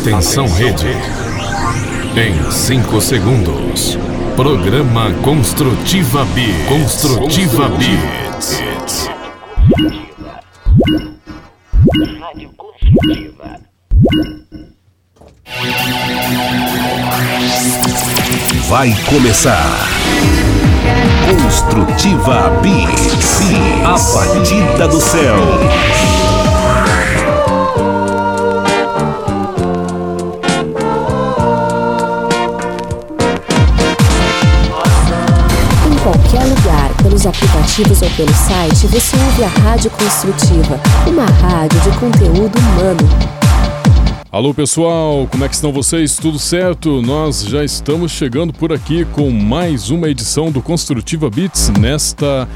Atenção rede. Em 5 segundos. Programa Construtiva B. Construtiva B. Rádio Construtiva. Vai começar. Construtiva B. A batida do céu. Pelos aplicativos ou pelo site, você ouve a Rádio Construtiva, uma rádio de conteúdo humano. Alô pessoal, como é que estão vocês? Tudo certo? Nós já estamos chegando por aqui com mais uma edição do Construtiva Beats nesta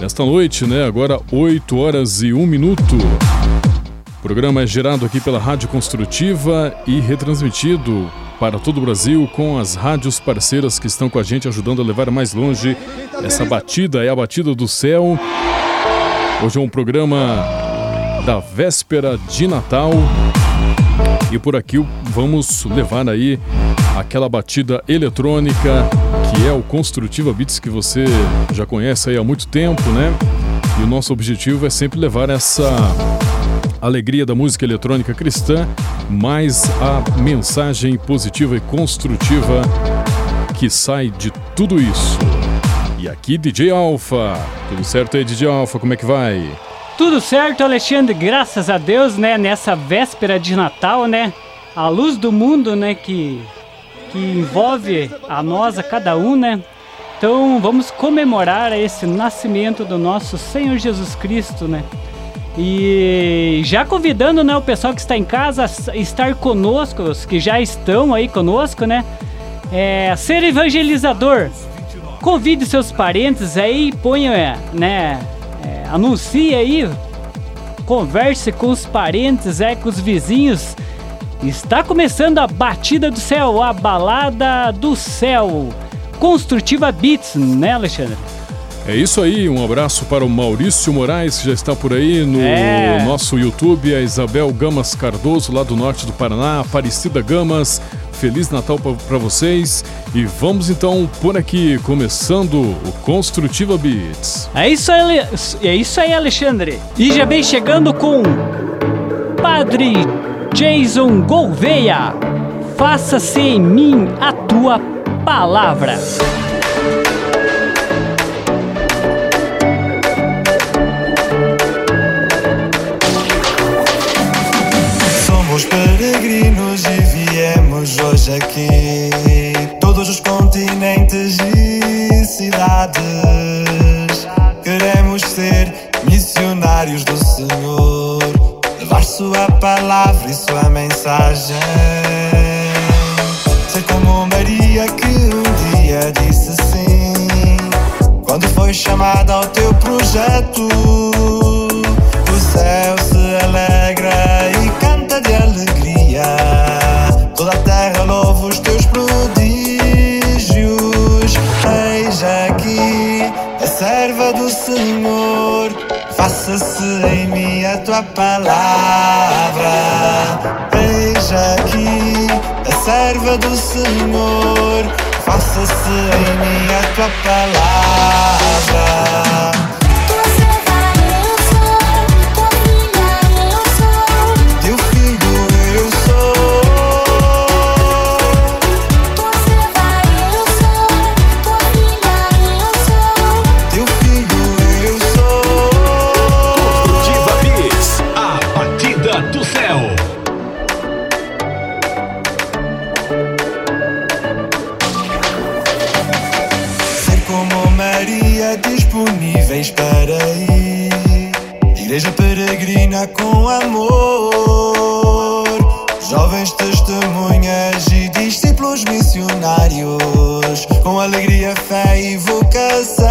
nesta noite, né? Agora 8 horas e 1 minuto. O programa é gerado aqui pela Rádio Construtiva e retransmitido para todo o Brasil com as rádios parceiras que estão com a gente ajudando a levar mais longe essa batida, é a batida do céu. Hoje é um programa da véspera de Natal. E por aqui vamos levar aí aquela batida eletrônica que é o Construtiva Beats que você já conhece aí há muito tempo, né? E o nosso objetivo é sempre levar essa alegria da música eletrônica cristã, mais a mensagem positiva e construtiva que sai de tudo isso. E aqui DJ Alfa. Tudo certo aí, DJ Alfa? Como é que vai? Tudo certo, Alexandre, graças a Deus, né? Nessa véspera de Natal, né? A luz do mundo, né? Que, que envolve a nós, a cada um, né? Então vamos comemorar esse nascimento do nosso Senhor Jesus Cristo, né? E já convidando né, o pessoal que está em casa a estar conosco, os que já estão aí conosco, né? É, ser evangelizador. Convide seus parentes aí, ponha, né? É, anuncie aí, converse com os parentes, é, com os vizinhos. Está começando a batida do céu, a balada do céu. Construtiva Beats, né, Alexandre? É isso aí, um abraço para o Maurício Moraes, que já está por aí no é. nosso YouTube, a Isabel Gamas Cardoso, lá do norte do Paraná, Aparecida Gamas, Feliz Natal para vocês. E vamos então por aqui, começando o Construtiva Beats. É isso aí, é isso aí Alexandre. E já vem chegando com Padre Jason Gouveia. Faça-se em mim a tua palavra. Hoje aqui todos os continentes e cidades. Queremos ser missionários do Senhor, levar Sua palavra e Sua mensagem. Ser como Maria que um dia disse sim, quando foi chamada ao teu projeto. Tua palavra. Eis aqui a serva do Senhor. Faça-se em mim a tua palavra. Peregrina com amor, jovens testemunhas e discípulos missionários, com alegria, fé e vocação.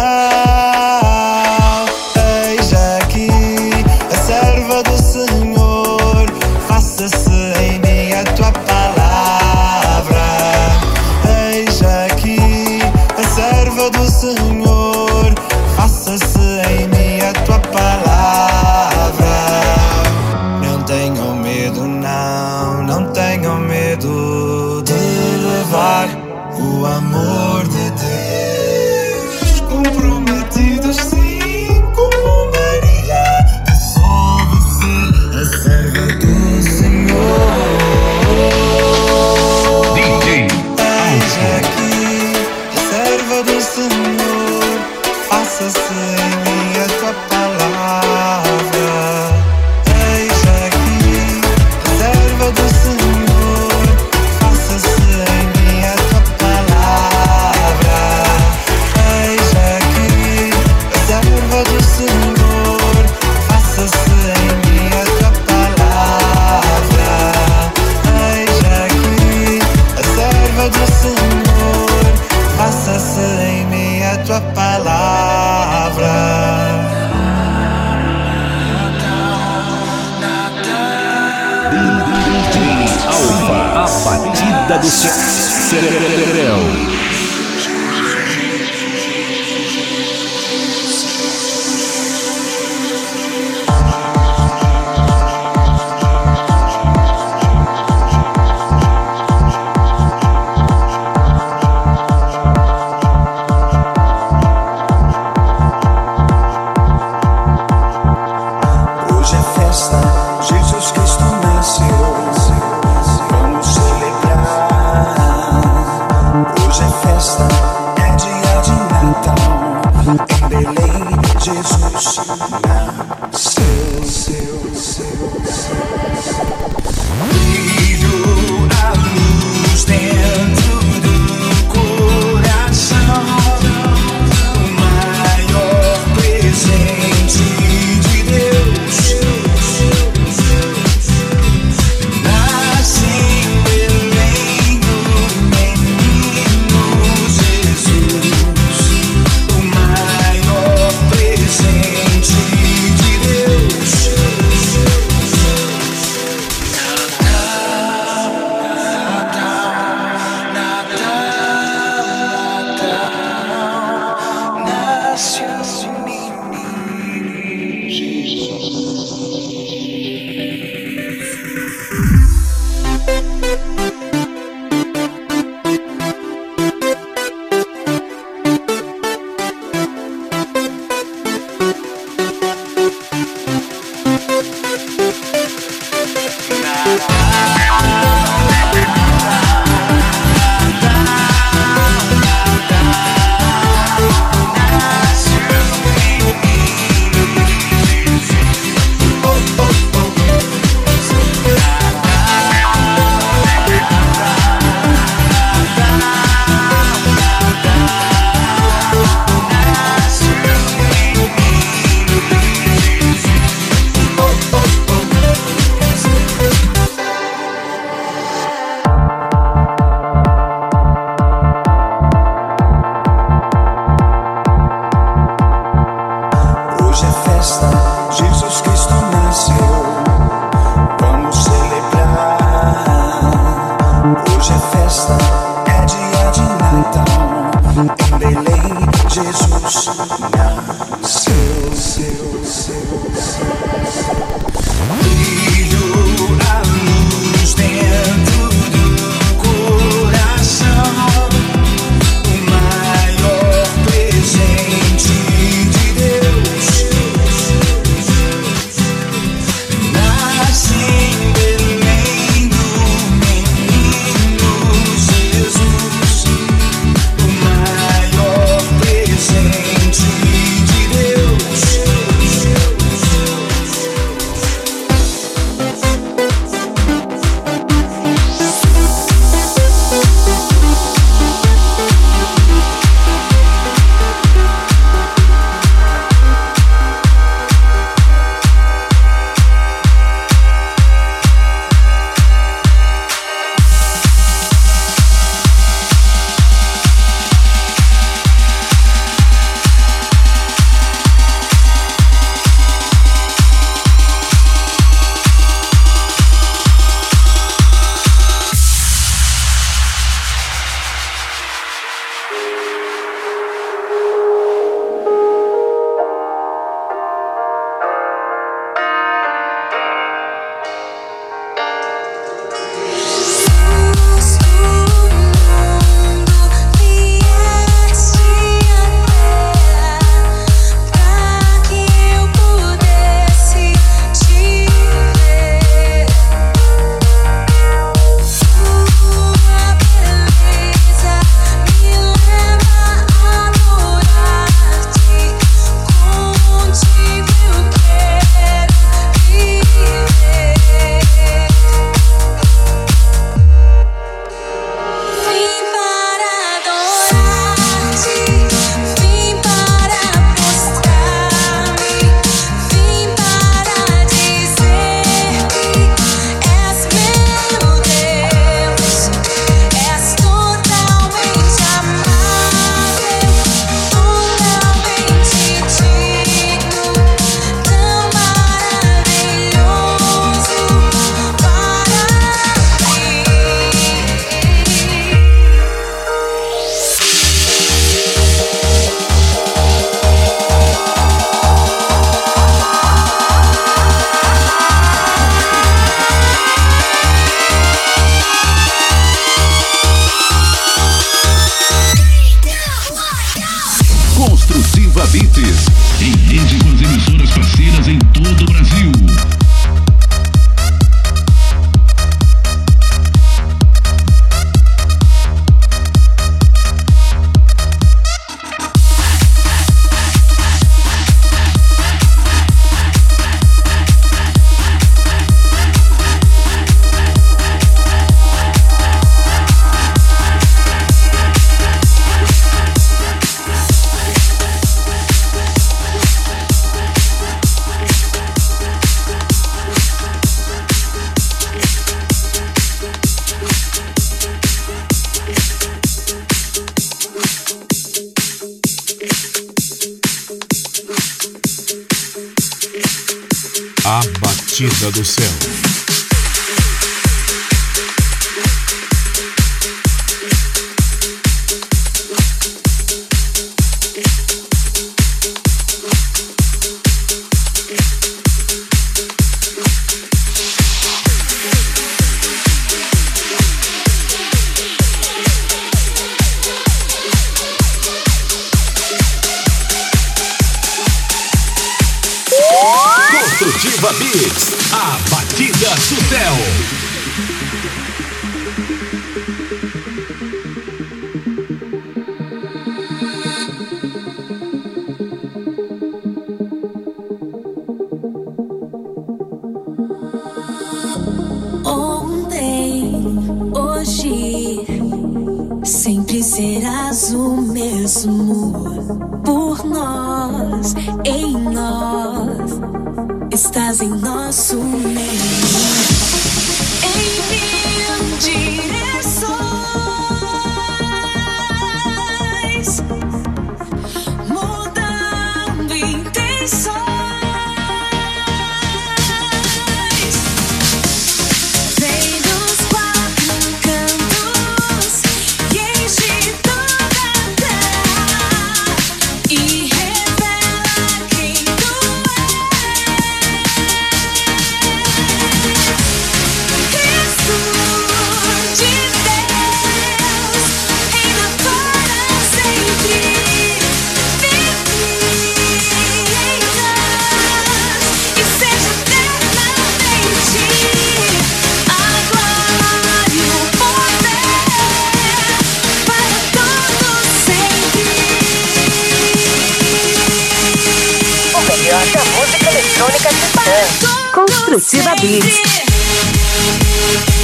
Construtiva Beats.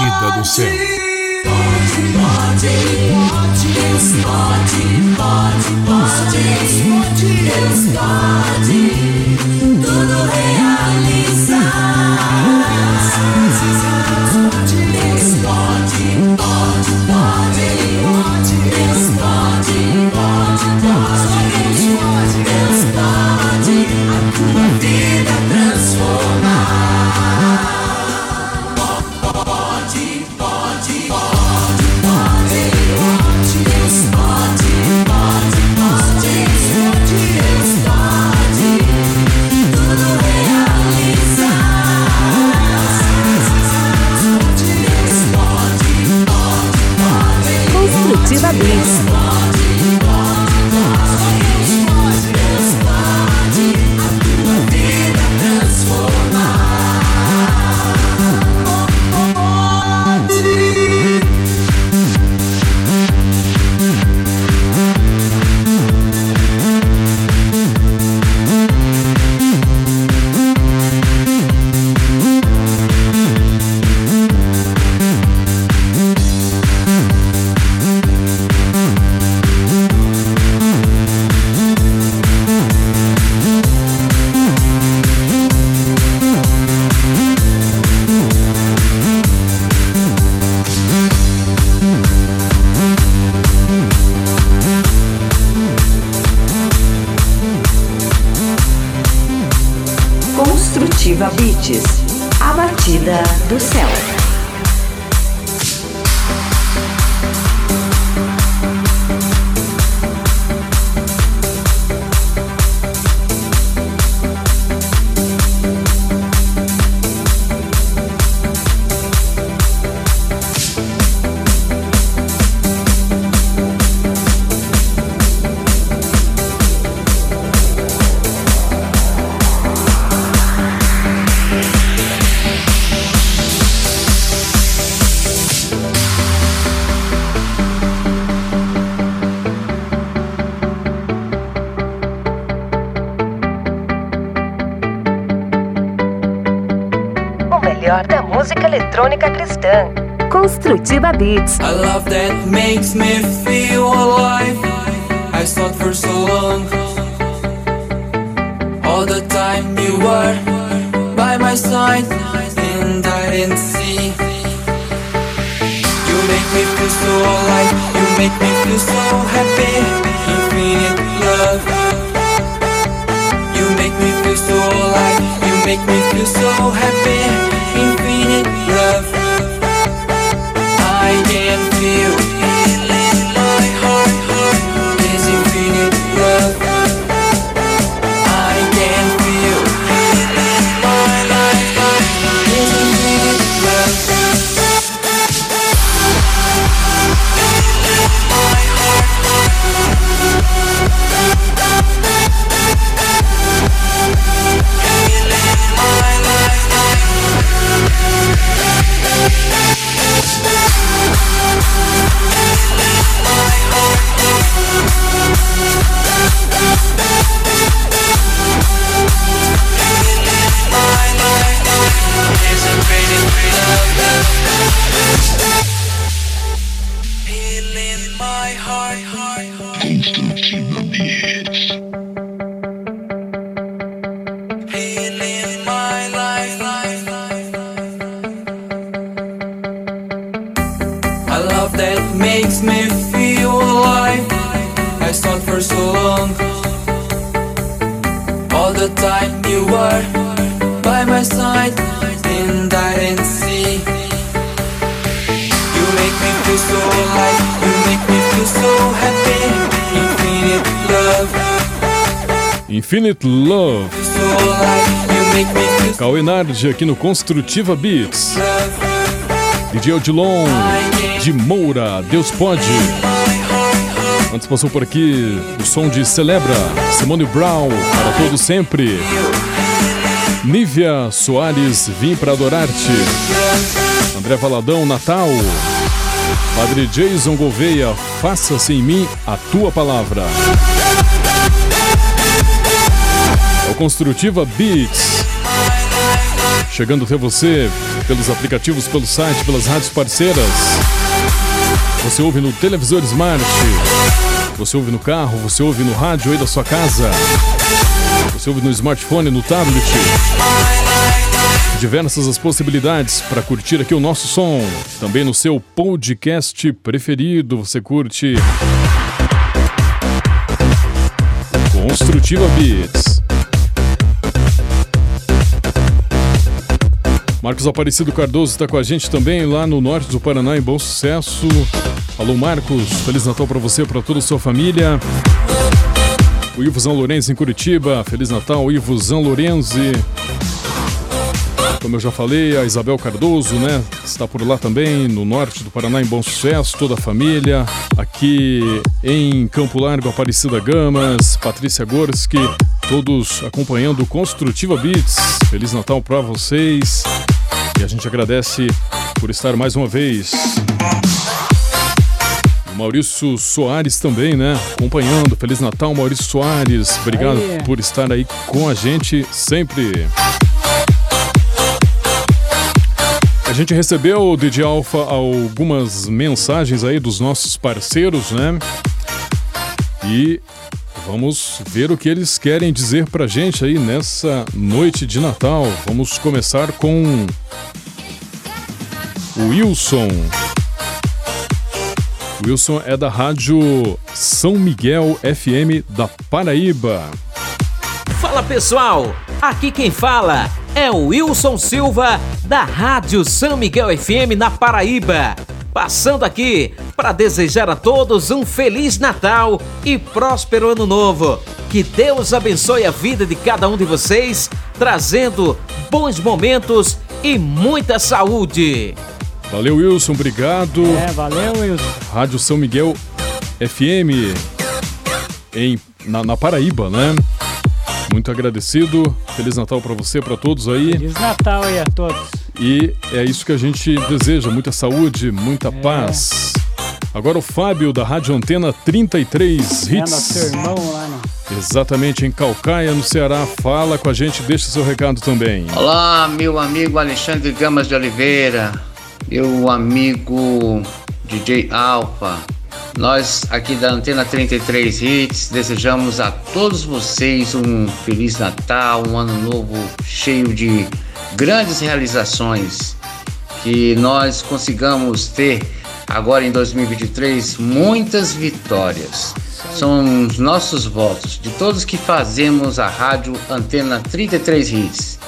batida do céu. Deus pode, pode, pode, Deus pode, Deus pode. Construtiva Beats. A love that makes me feel alive. I thought for so long. All the time you were by my side, and I didn't see. You make me feel so alive. You make me feel so happy. Infinite love. Make me feel so happy. Infinite love. I can Infinite Love. Cauê Nardi aqui no Construtiva Beats. DJ Odilon de Moura, Deus pode. Antes passou por aqui o som de Celebra, Simone Brown, para todo sempre. Nívia Soares, vim para adorar-te. André Valadão, Natal. Padre Jason Gouveia, faça-se em mim a tua palavra. Construtiva Beats. Chegando até você pelos aplicativos, pelo site, pelas rádios parceiras. Você ouve no televisor Smart. Você ouve no carro, você ouve no rádio aí da sua casa. Você ouve no smartphone, no tablet. Diversas as possibilidades para curtir aqui o nosso som. Também no seu podcast preferido, você curte Construtiva Beats. Marcos Aparecido Cardoso está com a gente também lá no norte do Paraná, em Bom Sucesso. Alô, Marcos. Feliz Natal para você, para toda a sua família. O Ivo Zan Lourenço em Curitiba. Feliz Natal, Ivo Zan Lourenzi. Como eu já falei, a Isabel Cardoso, né? Está por lá também, no norte do Paraná, em Bom Sucesso, toda a família. Aqui em Campo Largo, Aparecida Gamas, Patrícia Gorski, todos acompanhando Construtiva Beats. Feliz Natal para vocês. E a gente agradece por estar mais uma vez. O Maurício Soares também, né? Acompanhando. Feliz Natal, Maurício Soares. Obrigado Aí. por estar aí com a gente sempre. A gente recebeu, DJ Alfa, algumas mensagens aí dos nossos parceiros, né? E vamos ver o que eles querem dizer pra gente aí nessa noite de Natal. Vamos começar com Wilson. Wilson é da rádio São Miguel FM da Paraíba. Fala pessoal, aqui quem fala é o Wilson Silva da Rádio São Miguel FM na Paraíba. Passando aqui para desejar a todos um feliz Natal e próspero Ano Novo. Que Deus abençoe a vida de cada um de vocês, trazendo bons momentos e muita saúde. Valeu, Wilson, obrigado. É, valeu, Wilson. Rádio São Miguel FM em, na, na Paraíba, né? Muito agradecido. Feliz Natal para você, para todos aí. Feliz Natal aí a todos. E é isso que a gente deseja: muita saúde, muita paz. Agora o Fábio da Rádio Antena 33 É, nosso Hits. irmão lá no... Exatamente em Calcaia, no Ceará. Fala com a gente, deixa seu recado também. Olá, meu amigo Alexandre Gamas de Oliveira, meu amigo DJ Alfa. Nós aqui da Antena 33 Hits desejamos a todos vocês um feliz Natal, um ano novo cheio de grandes realizações. Que nós consigamos ter agora em 2023 muitas vitórias. São os nossos votos de todos que fazemos a rádio Antena 33 Hits.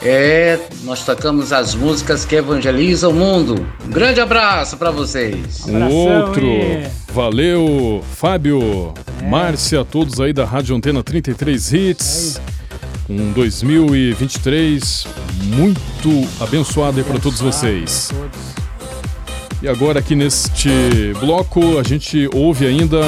É, nós tocamos as músicas que evangelizam o mundo. Um grande abraço para vocês. Um Abração outro. e- Valeu, Fábio, É. Márcia, todos aí da Rádio Antena 33 Hits. Um 2023 muito abençoado aí para todos vocês. E agora aqui neste bloco a gente ouve ainda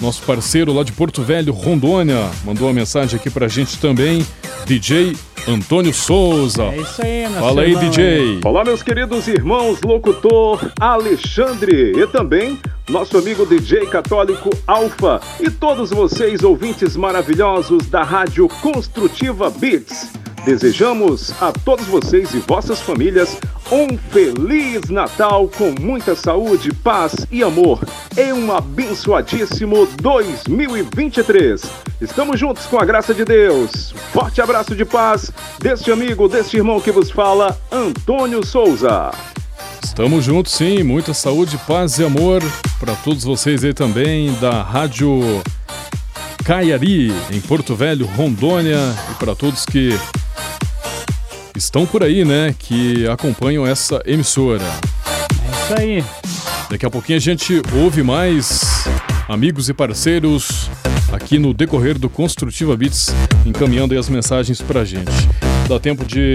nosso parceiro lá de Porto Velho, Rondônia, mandou uma mensagem aqui pra gente também, DJ Antônio Souza. É isso aí, nosso Fala aí, irmão DJ. Olá, meus queridos irmãos, locutor Alexandre e também nosso amigo DJ católico Alfa e todos vocês ouvintes maravilhosos da Rádio Construtiva Beats. Desejamos a todos vocês e vossas famílias um feliz Natal com muita saúde, paz e amor em um abençoadíssimo 2023. Estamos juntos com a graça de Deus. Forte abraço de paz deste amigo, deste irmão que vos fala, Antônio Souza. Estamos juntos sim, muita saúde, paz e amor para todos vocês aí também da Rádio Caiari, em Porto Velho, Rondônia, e para todos que estão por aí, né, que acompanham essa emissora. É isso aí. Daqui a pouquinho a gente ouve mais amigos e parceiros aqui no decorrer do Construtiva Beats, encaminhando aí as mensagens pra gente. Dá tempo de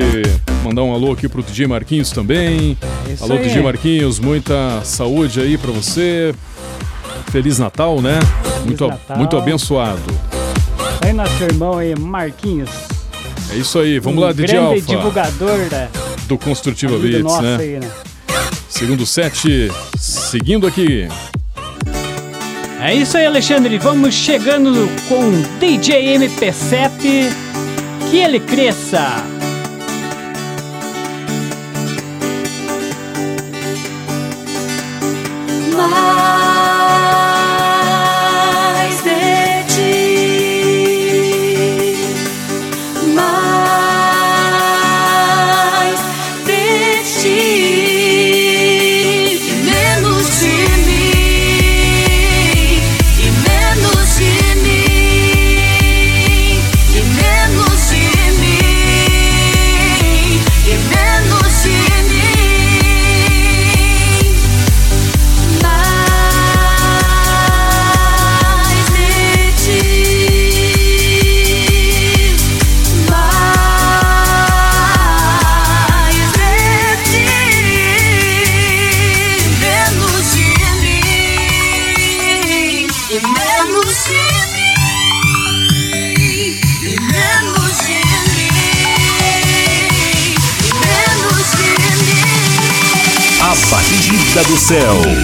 mandar um alô aqui pro DJ Marquinhos também. Isso alô, aí. DJ Marquinhos, muita saúde aí pra você. Feliz Natal, né? muito, Natal. muito abençoado. Isso aí, nosso irmão aí, Marquinhos. É isso aí, vamos um lá, DJ grande Alfa, divulgador da do Construtiva Beats, né? aí, né? Segundo set, seguindo aqui. É isso aí, Alexandre. Vamos chegando com DJ MP7. Que ele cresça. Céu.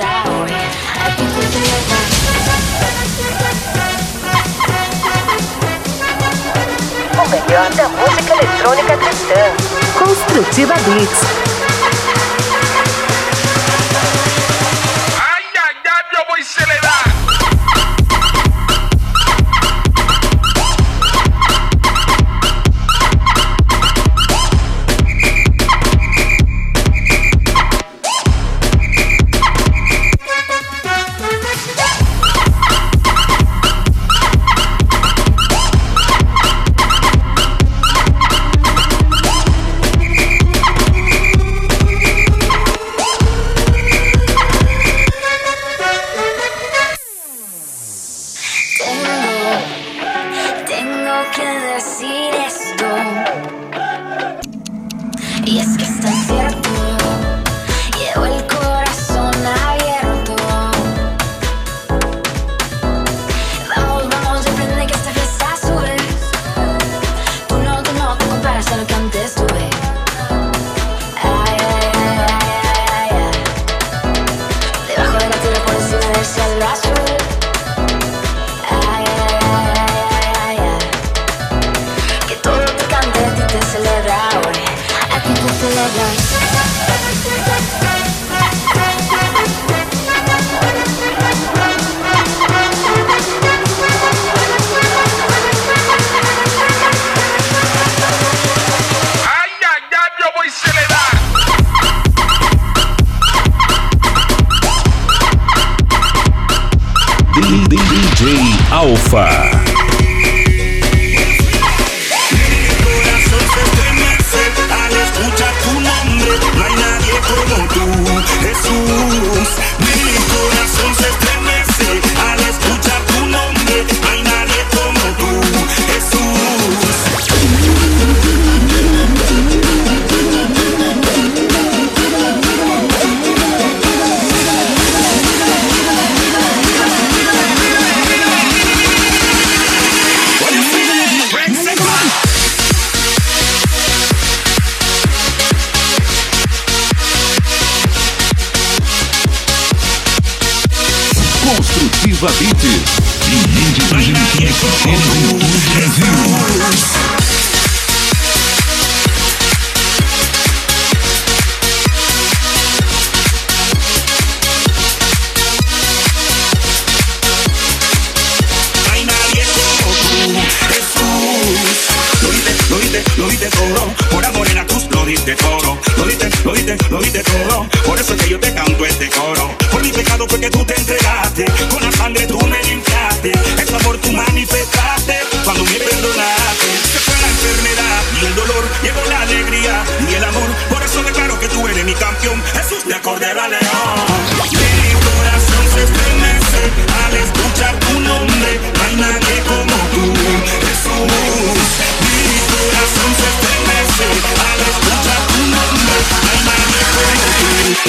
O melhor da música eletrônica cristã. Construtiva Beats. Ativa Beat y Indie Music Brasil. lo todo. Por amor en la cruz lo diste todo. Lo diste, lo diste, lo diste todo. Por eso es que yo te canto este coro. Por mi pecado fue que tú te entregaste. Con la sangre tú me limpiaste. Ese amor tú manifestaste cuando me perdonaste. Se fue la enfermedad y el dolor. Llegó la alegría y el amor. Por eso declaro que tú eres mi campeón. Jesús de Cordera León.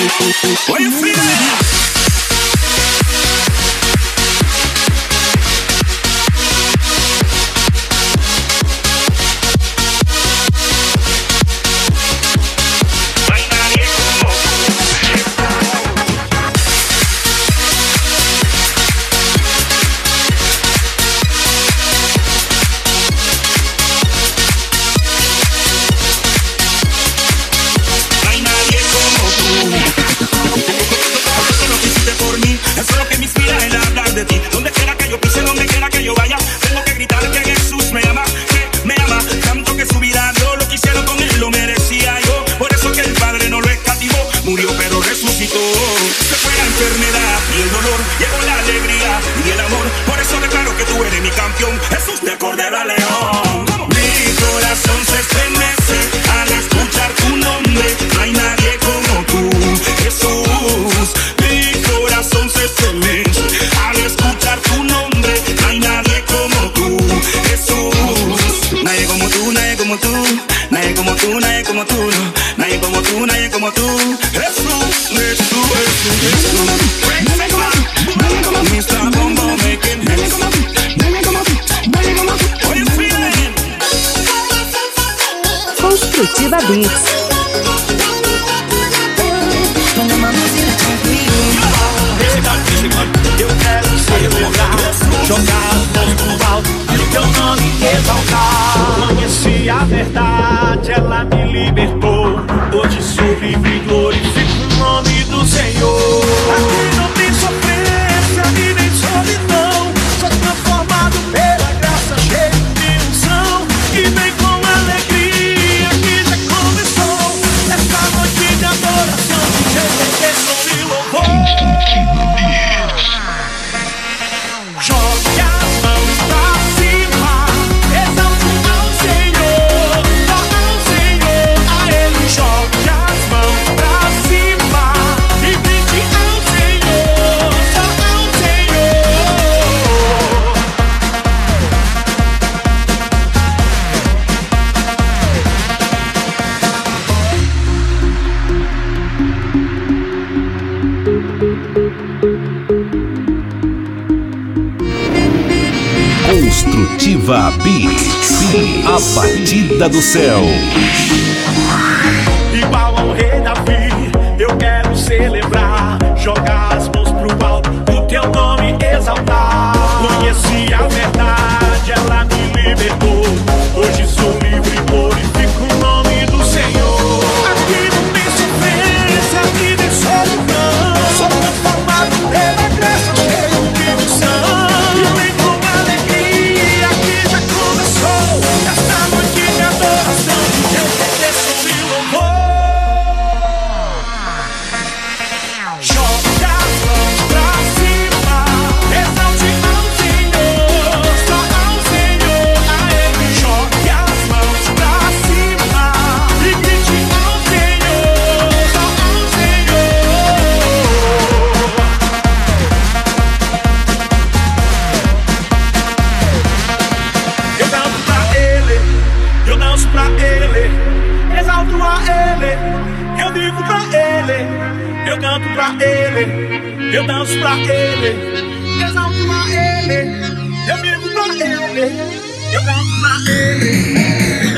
Where you Construtiva Beats. do céu. vivo pra Ele, eu canto pra Ele, eu danço pra Ele, exalto pra Ele, eu vivo pra Ele, eu canto pra Ele.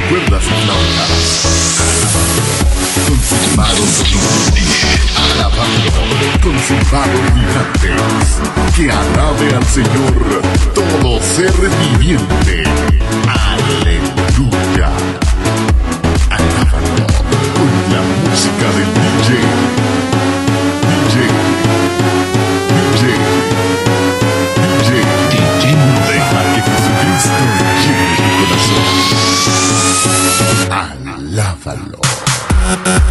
recuerdas la Conservados alabando, conservados vivantes, que alabe al Señor todo ser viviente. Aleluya. Alábalo con la música del DJ. DJ. DJ. DJ. DJ. Deja que Jesucristo llegue a tu corazón. Uh-huh.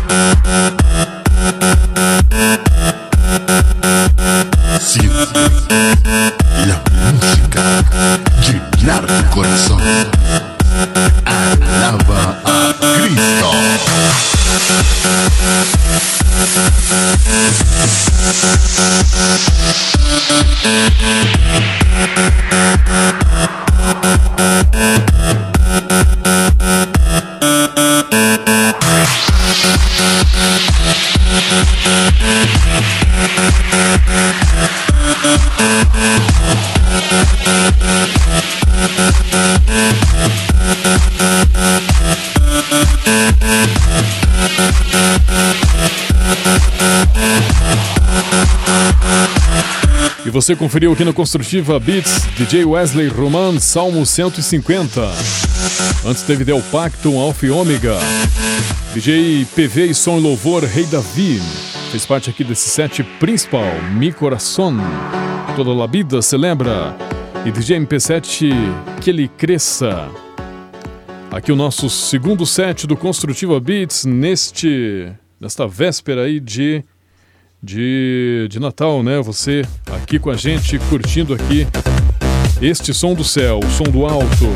Você conferiu aqui no Construtiva Beats, DJ Wesley Roman, Salmo 150. Antes teve Del Pacto, Alfa e Ômega. DJ PV e Som e Louvor, Rei Davi. Fez parte aqui desse set principal, Mi Coração. Toda la vida celebra. E DJ MP7, Que Ele Cresça. Aqui o nosso segundo set do Construtiva Beats neste nesta véspera aí de de, de Natal, né? Você aqui com a gente, curtindo aqui este som do céu, o som do alto.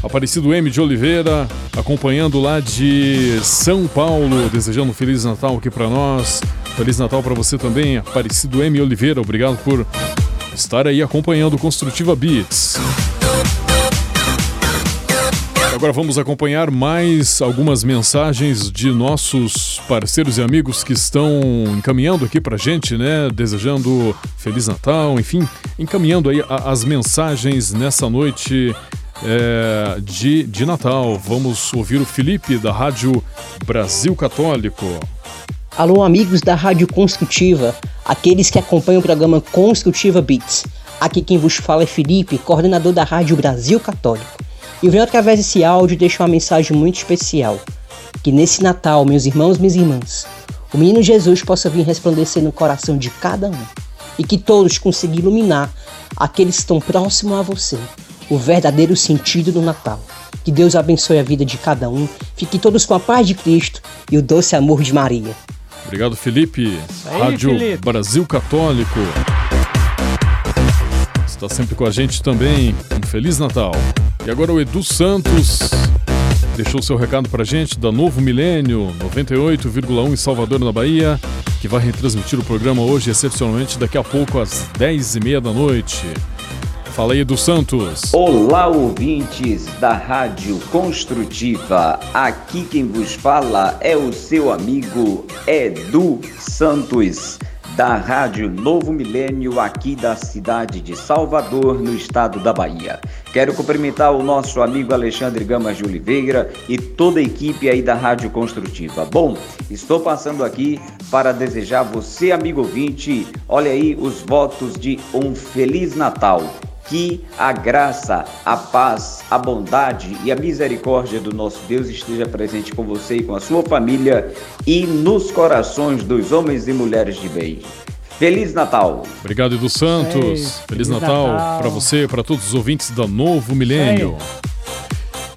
Aparecido M de Oliveira, acompanhando lá de São Paulo, desejando um Feliz Natal aqui para nós. Feliz Natal para você também, Aparecido M Oliveira. Obrigado por estar aí acompanhando Construtiva Beats. Agora vamos acompanhar mais algumas mensagens de nossos parceiros e amigos que estão encaminhando aqui pra gente, né? Desejando Feliz Natal, enfim, encaminhando aí as mensagens nessa noite é, de, de Natal. Vamos ouvir o Felipe da Rádio Brasil Católico. Alô, amigos da Rádio Construtiva, aqueles que acompanham o programa Construtiva Beats. Aqui quem vos fala é Felipe, coordenador da Rádio Brasil Católico. E venho através desse áudio deixar uma mensagem muito especial. Que nesse Natal, meus irmãos e minhas irmãs, o menino Jesus possa vir resplandecer no coração de cada um. E que todos consigam iluminar aqueles que estão próximos a você, o verdadeiro sentido do Natal. Que Deus abençoe a vida de cada um, fiquem todos com a paz de Cristo e o doce amor de Maria. Obrigado, Felipe. aí, Rádio Felipe. Brasil Católico. Está sempre com a gente também. Um Feliz Natal. E agora o Edu Santos deixou seu recado pra gente da Novo Milênio 98,1 em Salvador, na Bahia, que vai retransmitir o programa hoje, excepcionalmente, daqui a pouco às 10h30 da noite. Fala aí, Edu Santos. Olá, ouvintes da Rádio Construtiva. Aqui quem vos fala é o seu amigo Edu Santos, da Rádio Novo Milênio, aqui da cidade de Salvador, no estado da Bahia. Quero cumprimentar o nosso amigo Alexandre Gamas de Oliveira e toda a equipe aí da Rádio Construtiva. Bom, estou passando aqui para desejar você, amigo ouvinte, olha aí os votos de um Feliz Natal. Que a graça, a paz, a bondade e a misericórdia do nosso Deus esteja presente com você e com a sua família e nos corações dos homens e mulheres de bem. Feliz Natal! Obrigado, Edu Santos. Ei, Feliz, Feliz Natal, Natal. para você, para todos os ouvintes da Novo Milênio.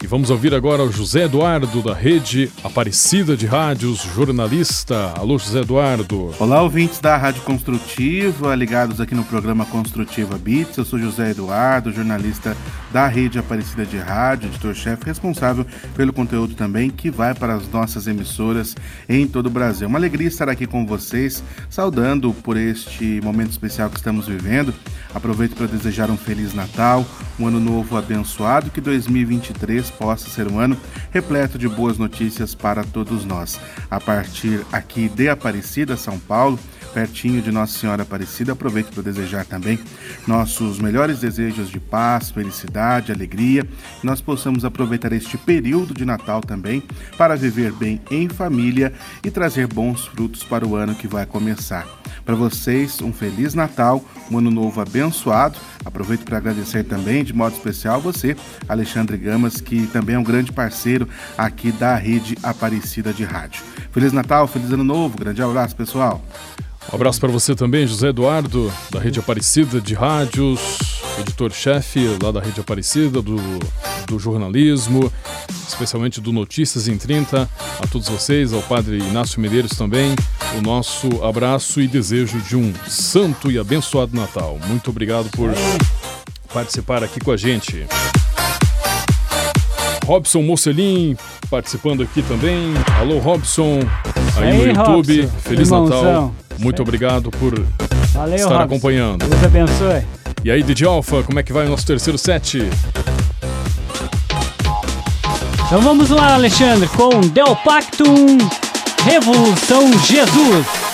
Vamos ouvir agora o José Eduardo, da rede Aparecida de Rádios, jornalista. Alô, José Eduardo. Olá, ouvintes da Rádio Construtiva, ligados aqui no programa Construtiva Beats. Eu sou José Eduardo, jornalista da rede Aparecida de Rádio, editor-chefe responsável pelo conteúdo também que vai para as nossas emissoras em todo o Brasil. Uma alegria estar aqui com vocês, saudando por este momento especial que estamos vivendo. Aproveito para desejar um Feliz Natal, um ano novo abençoado, que 2023 possa ser um ano repleto de boas notícias para todos nós. A partir aqui de Aparecida, São Paulo, pertinho de Nossa Senhora Aparecida, aproveito para desejar também nossos melhores desejos de paz, felicidade, alegria, que nós possamos aproveitar este período de Natal também para viver bem em família e trazer bons frutos para o ano que vai começar. Para vocês, um Feliz Natal, um Ano Novo abençoado. Aproveito para agradecer também, de modo especial, você, Alexandre Gamas, que também é um grande parceiro aqui da rede Aparecida de Rádio. Feliz Natal, feliz Ano Novo, grande abraço, pessoal. Um abraço para você também, José Eduardo, da Rede Aparecida de Rádios, editor-chefe lá da Rede Aparecida, do, do jornalismo, especialmente do Notícias em 30. A todos vocês, ao Padre Inácio Medeiros também, o nosso abraço e desejo de um santo e abençoado Natal. Muito obrigado por participar aqui com a gente. Robson Mocelin participando aqui também. Alô, Robson, aí, Aí, no YouTube. Robson, Feliz irmãozão. Natal. Muito obrigado por Valeu, estar Robson. acompanhando. Deus abençoe. E aí, DJ Alpha, como é que vai o nosso terceiro set? Então vamos lá, Alexandre, com Del Pactum Revolução Jesus.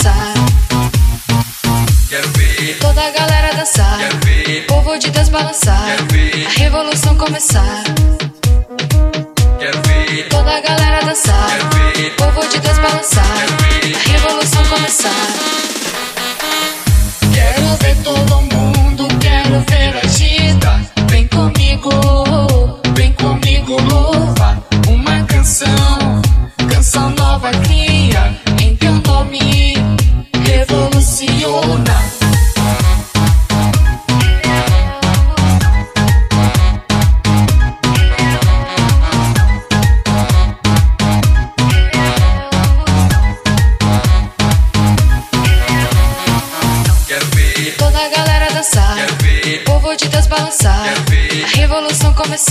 Revolução começar. Toda a galera dançar, povo de Deus balançar, a revolução começar. Toda a galera dançar, povo de Deus balançar, a revolução começar.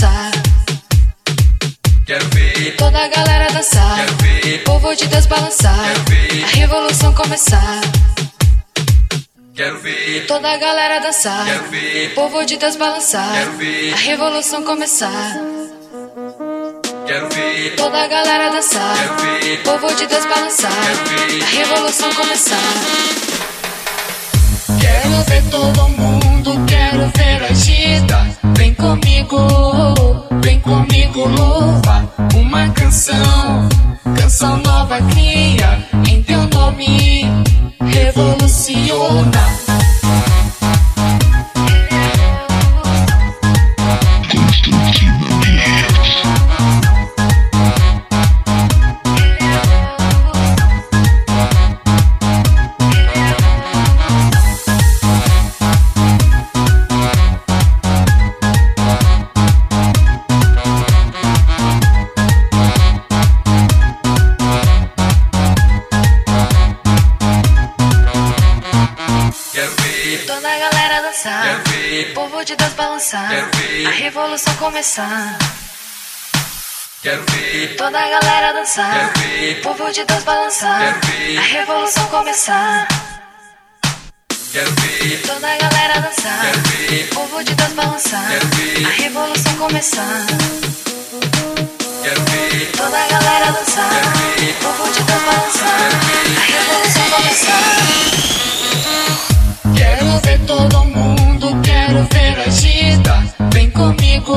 Revolução começar. Toda a galera dançar, povo de Deus balançar, a revolução começar. Toda a galera dançar, povo de Deus balançar, a revolução começar. Toda a galera dançar, povo de Deus balançar, a revolução começar. Quero ver todo mundo, quero ver agita. Comigo, vem comigo, louva. Uma canção, canção nova cria. Em teu nome, revoluciona. Povo de Deus balançar, a revolução começar. Toda a galera dançar, povo de Deus balançar, a revolução começar. Toda a galera dançar, povo de Deus balançar, a revolução começar. Toda a galera dançar, povo de Deus balançar, a revolução começar. Quero ver todo mundo, quero ver agita. Vem comigo,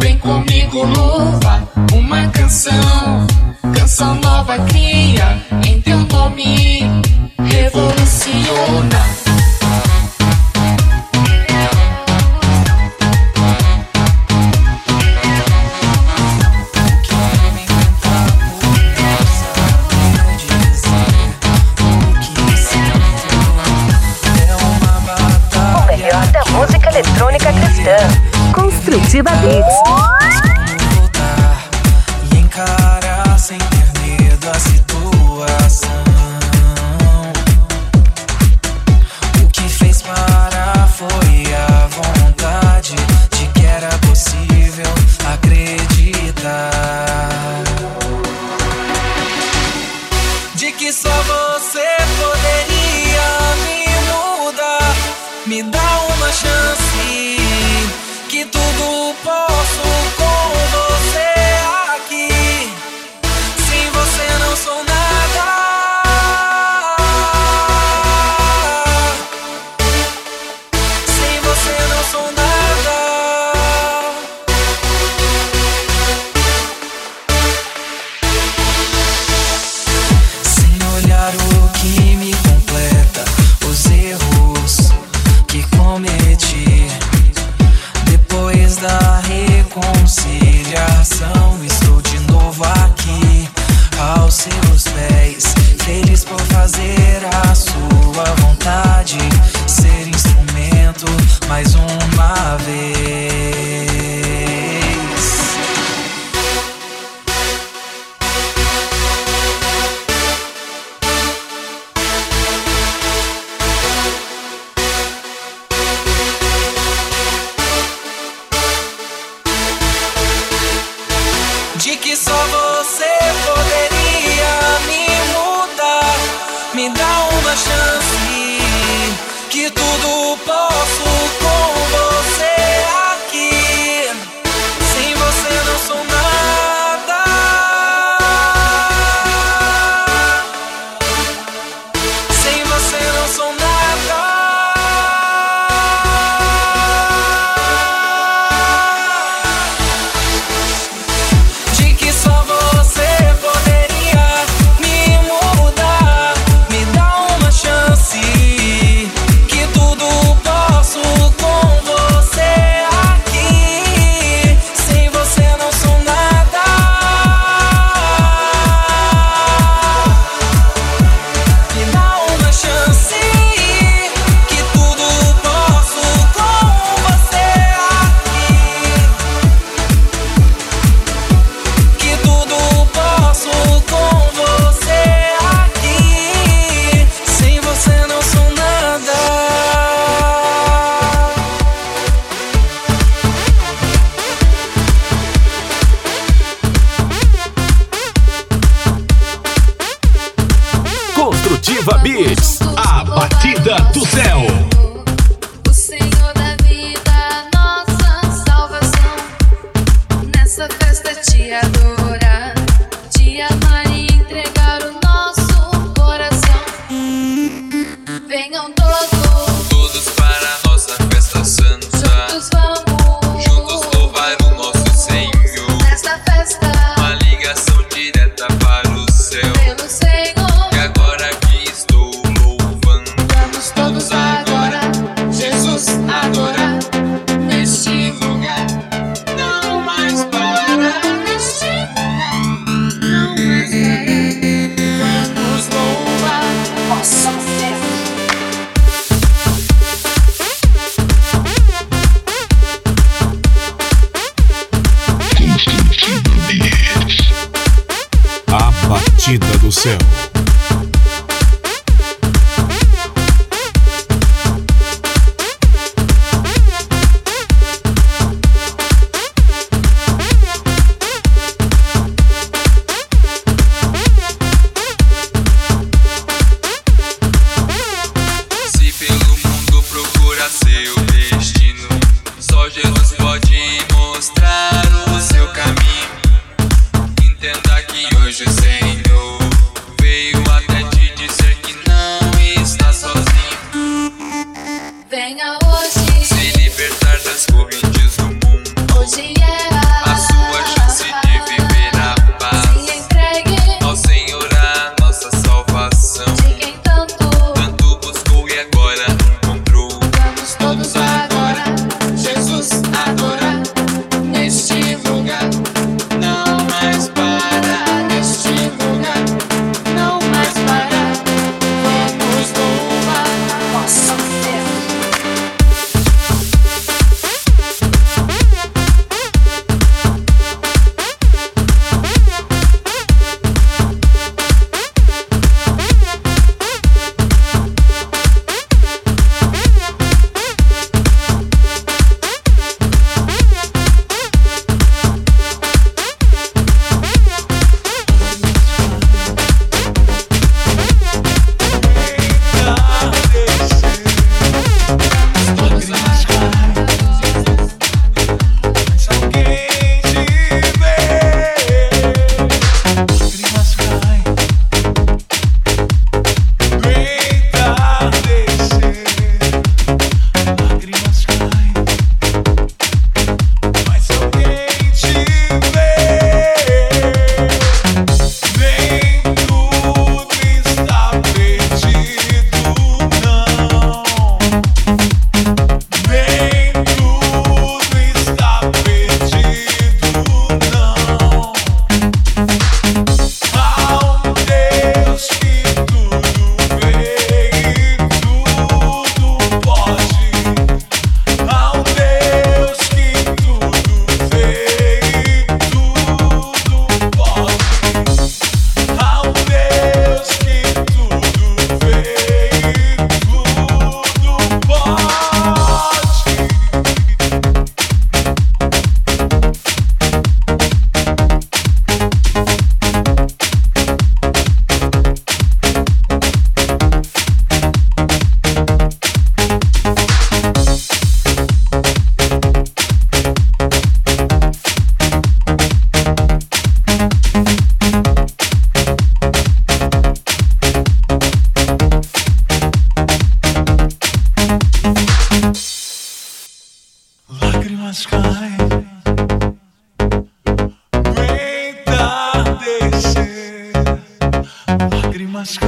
vem comigo, louva. Uma canção, canção nova cria. Em teu nome, revoluciona. eletrônica cristã. Construtiva Beats. Mas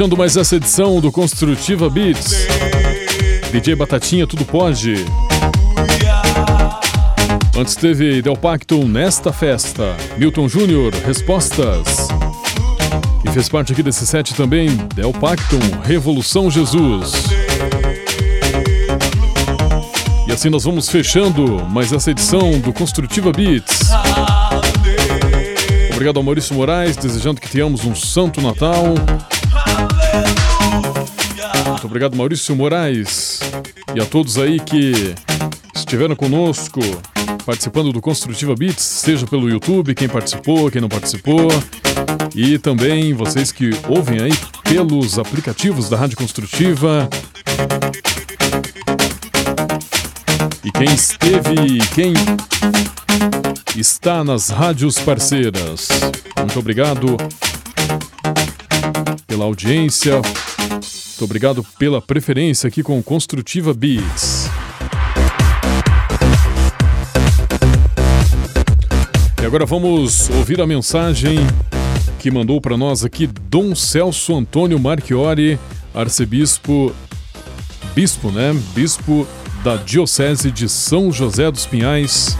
Fechando mais essa edição do Construtiva Beats. DJ Batatinha, tudo pode. Antes teve Del Pacto nesta festa. Milton Júnior, respostas. E fez parte aqui desse set também Del Pacto, Revolução Jesus. E assim nós vamos fechando mais essa edição do Construtiva Beats. Obrigado ao Maurício Moraes, desejando que tenhamos um santo Natal. Muito obrigado, Maurício Moraes. E a todos aí que estiveram conosco participando do Construtiva Beats, seja pelo YouTube, quem participou, quem não participou. E também vocês que ouvem aí pelos aplicativos da Rádio Construtiva. E quem esteve, quem está nas rádios parceiras. Muito obrigado pela audiência. Muito obrigado pela preferência aqui com Construtiva Beats. E agora vamos ouvir a mensagem que mandou para nós aqui Dom Celso Antônio Marchiori, arcebispo, bispo, né? Bispo da Diocese de São José dos Pinhais.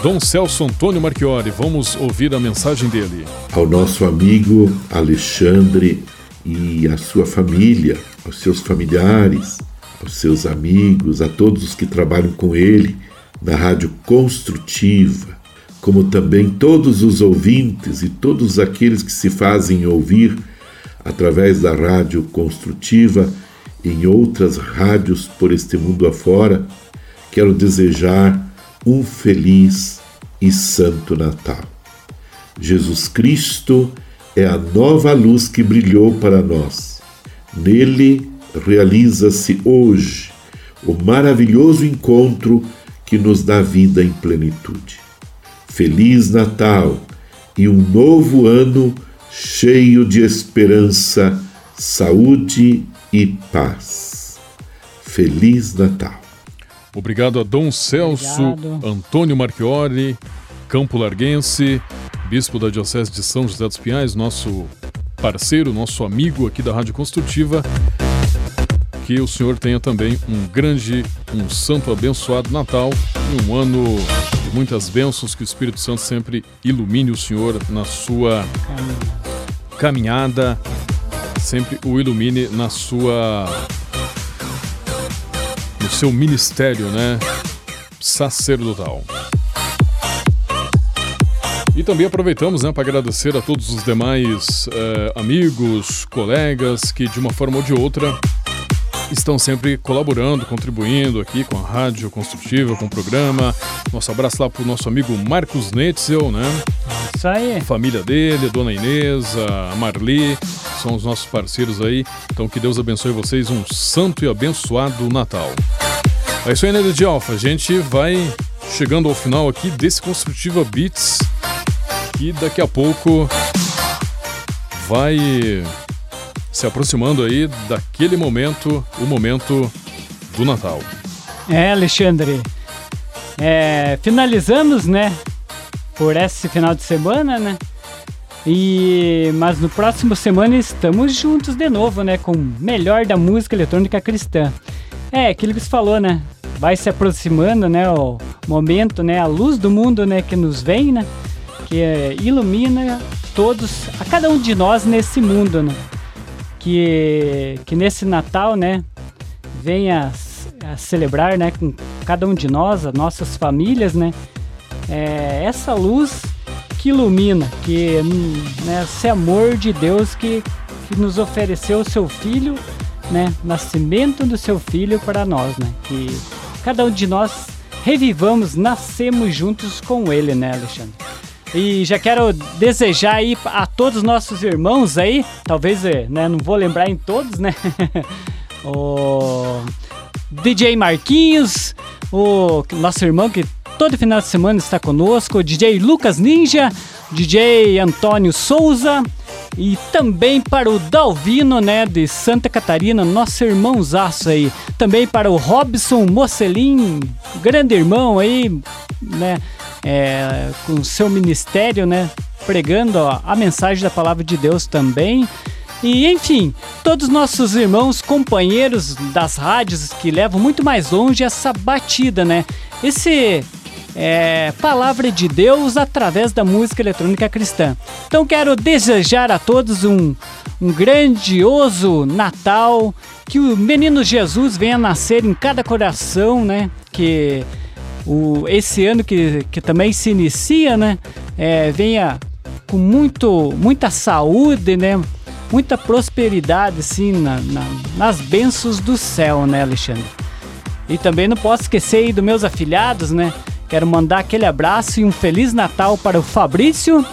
Dom Celso Antônio Marchiori, vamos ouvir a mensagem dele. ao nosso amigo Alexandre e à sua família, aos seus familiares, aos seus amigos, a todos os que trabalham com ele na Rádio Construtiva, como também todos os ouvintes e todos aqueles que se fazem ouvir através da Rádio Construtiva em outras rádios por este mundo afora, quero desejar um feliz e santo Natal. Jesus Cristo é a nova luz que brilhou para nós. Nele realiza-se hoje o maravilhoso encontro que nos dá vida em plenitude. Feliz Natal e um novo ano cheio de esperança, saúde e paz. Feliz Natal. Obrigado a Dom Celso Obrigado. Antônio Marchiori, Campo Larguense, bispo da Diocese de São José dos Pinhais, nosso parceiro, nosso amigo aqui da Rádio Construtiva. Que o senhor tenha também um grande, um santo abençoado Natal e um ano de muitas bênçãos, que o Espírito Santo sempre ilumine o senhor na sua caminhada, sempre o ilumine na sua no seu ministério, né? Sacerdotal. E também aproveitamos né, para agradecer a todos os demais eh, amigos, colegas que, de uma forma ou de outra, estão sempre colaborando, contribuindo aqui com a Rádio Construtiva, com o programa. Nosso abraço lá para o nosso amigo Marcos Netzel, né? Isso aí. Família dele, a dona Inês, a Marli, são os nossos parceiros aí. Então que Deus abençoe vocês, um santo e abençoado Natal. É isso aí, né, de Alfa? A gente vai chegando ao final aqui desse Construtiva Beats, que daqui a pouco vai se aproximando aí daquele momento, o momento do Natal. É, Alexandre. É, finalizamos, né? Por esse final de semana, né? E mas no próximo semana estamos juntos de novo, né? Com o melhor da música eletrônica cristã. É, aquilo que você falou, né? Vai se aproximando, né? O momento, né? A luz do mundo, né? Que nos vem, né? Que é, ilumina todos, a cada um de nós nesse mundo, né? Que, que nesse Natal, né? Venha a celebrar, né? Com cada um de nós, as nossas famílias, né? É, essa luz que ilumina, que né, esse amor de Deus que, que nos ofereceu o seu filho, né, nascimento do seu filho para nós, né, que cada um de nós revivamos, nascemos juntos com ele, né, Alexandre? E já quero desejar aí a todos os nossos irmãos aí, talvez, né, não vou lembrar em todos, né, o DJ Marquinhos, o nosso irmão que todo final de semana está conosco, DJ Lucas Ninja, DJ Antônio Souza e também para o Dalvino, né, de Santa Catarina, nosso irmãozaço aí. Também para o Robson Mocelin, grande irmão aí, né, é, com seu ministério, né, pregando ó, a mensagem da palavra de Deus também. E enfim, todos nossos irmãos, companheiros das rádios que levam muito mais longe essa batida, né? Esse é, palavra de Deus através da música eletrônica cristã. Então quero desejar a todos um, um grandioso Natal, que o menino Jesus venha nascer em cada coração, né? Que o, esse ano que, que também se inicia, né? É, venha com muito, muita saúde, né? Muita prosperidade, assim, na, na, nas bênçãos do céu, né, Alexandre? E também não posso esquecer aí dos meus afilhados, né? Quero mandar aquele abraço e um Feliz Natal para o Fabrício,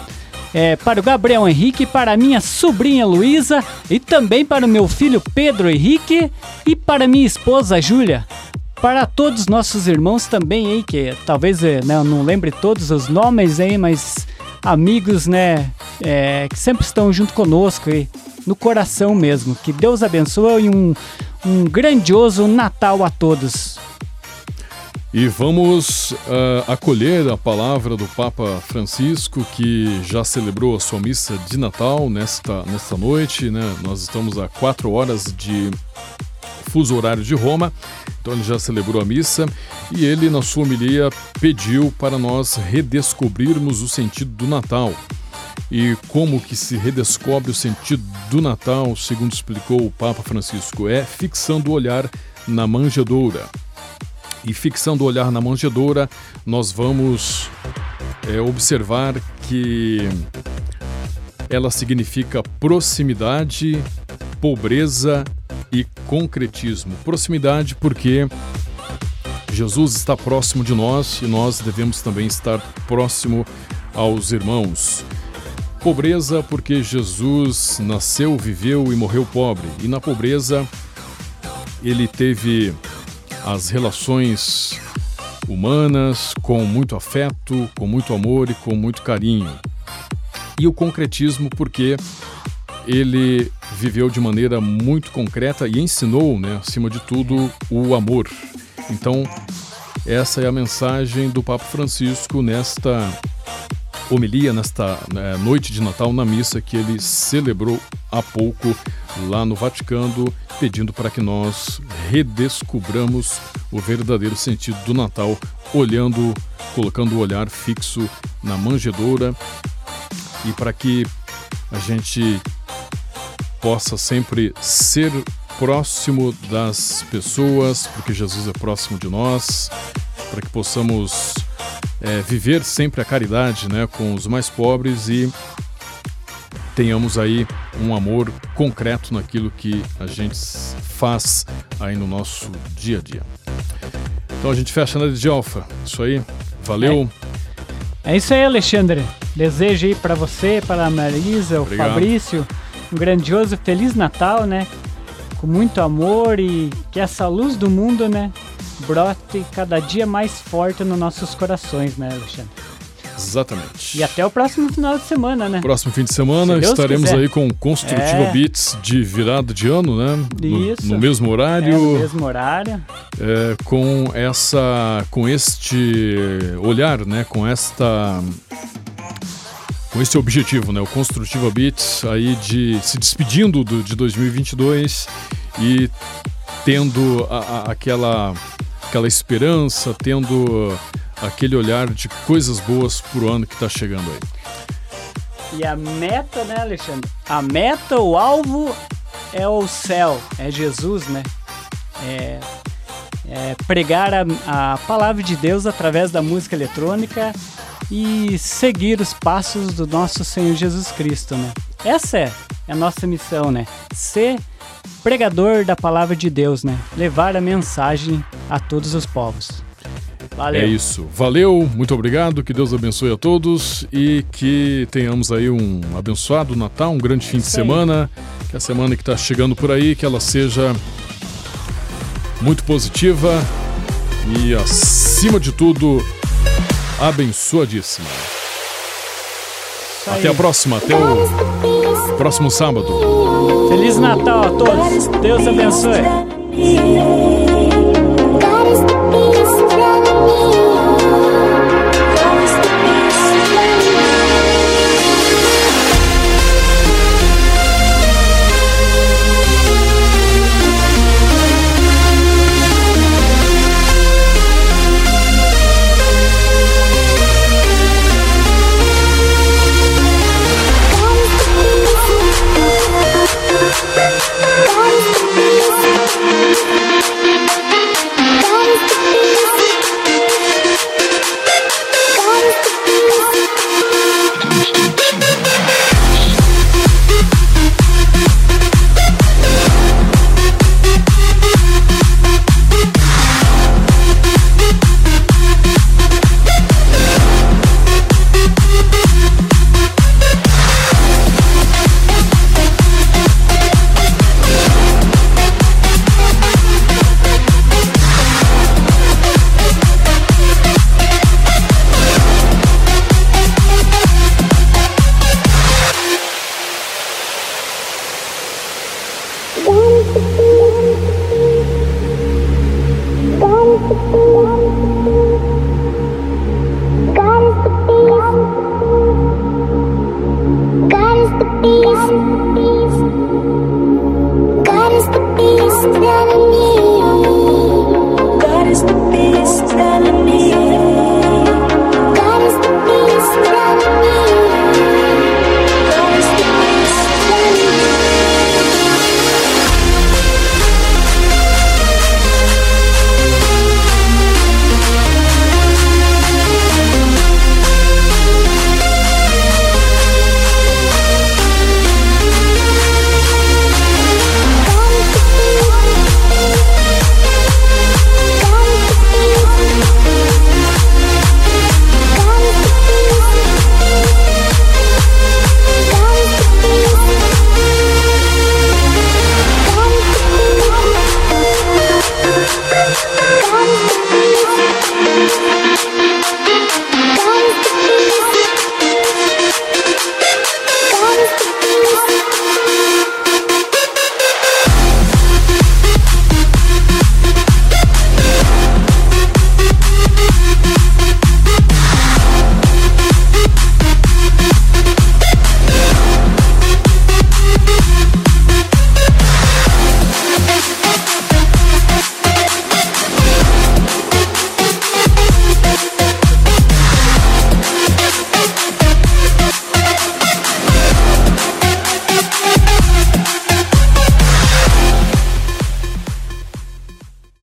é, para o Gabriel Henrique, para a minha sobrinha Luísa e também para o meu filho Pedro Henrique e para minha esposa Júlia. Para todos os nossos irmãos também aí, que talvez né, eu não lembre todos os nomes aí, mas amigos, né, é, que sempre estão junto conosco aí, no coração mesmo. Que Deus abençoe e um, um grandioso Natal a todos. E vamos uh, acolher a palavra do Papa Francisco, que já celebrou a sua missa de Natal nesta, nesta noite. Né? Nós estamos a quatro horas de fuso horário de Roma, então ele já celebrou a missa e ele, na sua homilia, pediu para nós redescobrirmos o sentido do Natal. E como que se redescobre o sentido do Natal, segundo explicou o Papa Francisco, é fixando o olhar na manjedoura. E fixando o olhar na manjedoura, nós vamos é, observar que ela significa proximidade, pobreza e concretismo. Proximidade porque Jesus está próximo de nós e nós devemos também estar próximo aos irmãos. Pobreza porque Jesus nasceu, viveu e morreu pobre. E na pobreza ele teve as relações humanas com muito afeto, com muito amor e com muito carinho. E o concretismo porque ele viveu de maneira muito concreta e ensinou, né, acima de tudo, o amor. Então, essa é a mensagem do Papa Francisco nesta homilia, nesta né, noite de Natal, na missa que ele celebrou há pouco lá no Vaticano, pedindo para que nós redescubramos o verdadeiro sentido do Natal, olhando, colocando o olhar fixo na manjedoura e para que a gente possa sempre ser próximo das pessoas, porque Jesus é próximo de nós, para que possamos é, viver sempre a caridade né, com os mais pobres e tenhamos aí um amor concreto naquilo que a gente faz aí no nosso dia a dia. Então a gente fecha na de Alfa. Isso aí. Valeu. É, é isso aí, Alexandre. Desejo aí para você, para a Marisa, o Obrigado. Fabrício, um grandioso Feliz Natal, né? Com muito amor e que essa luz do mundo, né? Brote cada dia mais forte nos nossos corações, né, Alexandre? Exatamente. E até o próximo final de semana, né? Próximo fim de semana estaremos quiser. aí com Construtiva É. Beats de virada de ano, né? No- Isso. No, mesmo horário. É, no mesmo horário. é, com essa com este olhar né com esta com esse objetivo né o construtiva beats aí de se despedindo do, de 2022 e tendo a- a- aquela aquela esperança tendo aquele olhar de coisas boas pro ano que está chegando aí E a meta, né, Alexandre? A meta, o alvo é o céu, é Jesus, né? É, é pregar a, a palavra de Deus através da música eletrônica e seguir os passos do nosso Senhor Jesus Cristo, né? Essa é a nossa missão, né? Ser pregador da palavra de Deus, né? Levar a mensagem a todos os povos. Valeu. É isso. Valeu, muito obrigado. Que Deus abençoe a todos e que tenhamos aí um abençoado Natal, um grande fim de semana. Que a semana que está chegando por aí, que ela seja muito positiva e, acima de tudo, abençoadíssima. Até a próxima, até o próximo sábado. Feliz Natal a todos. Deus abençoe.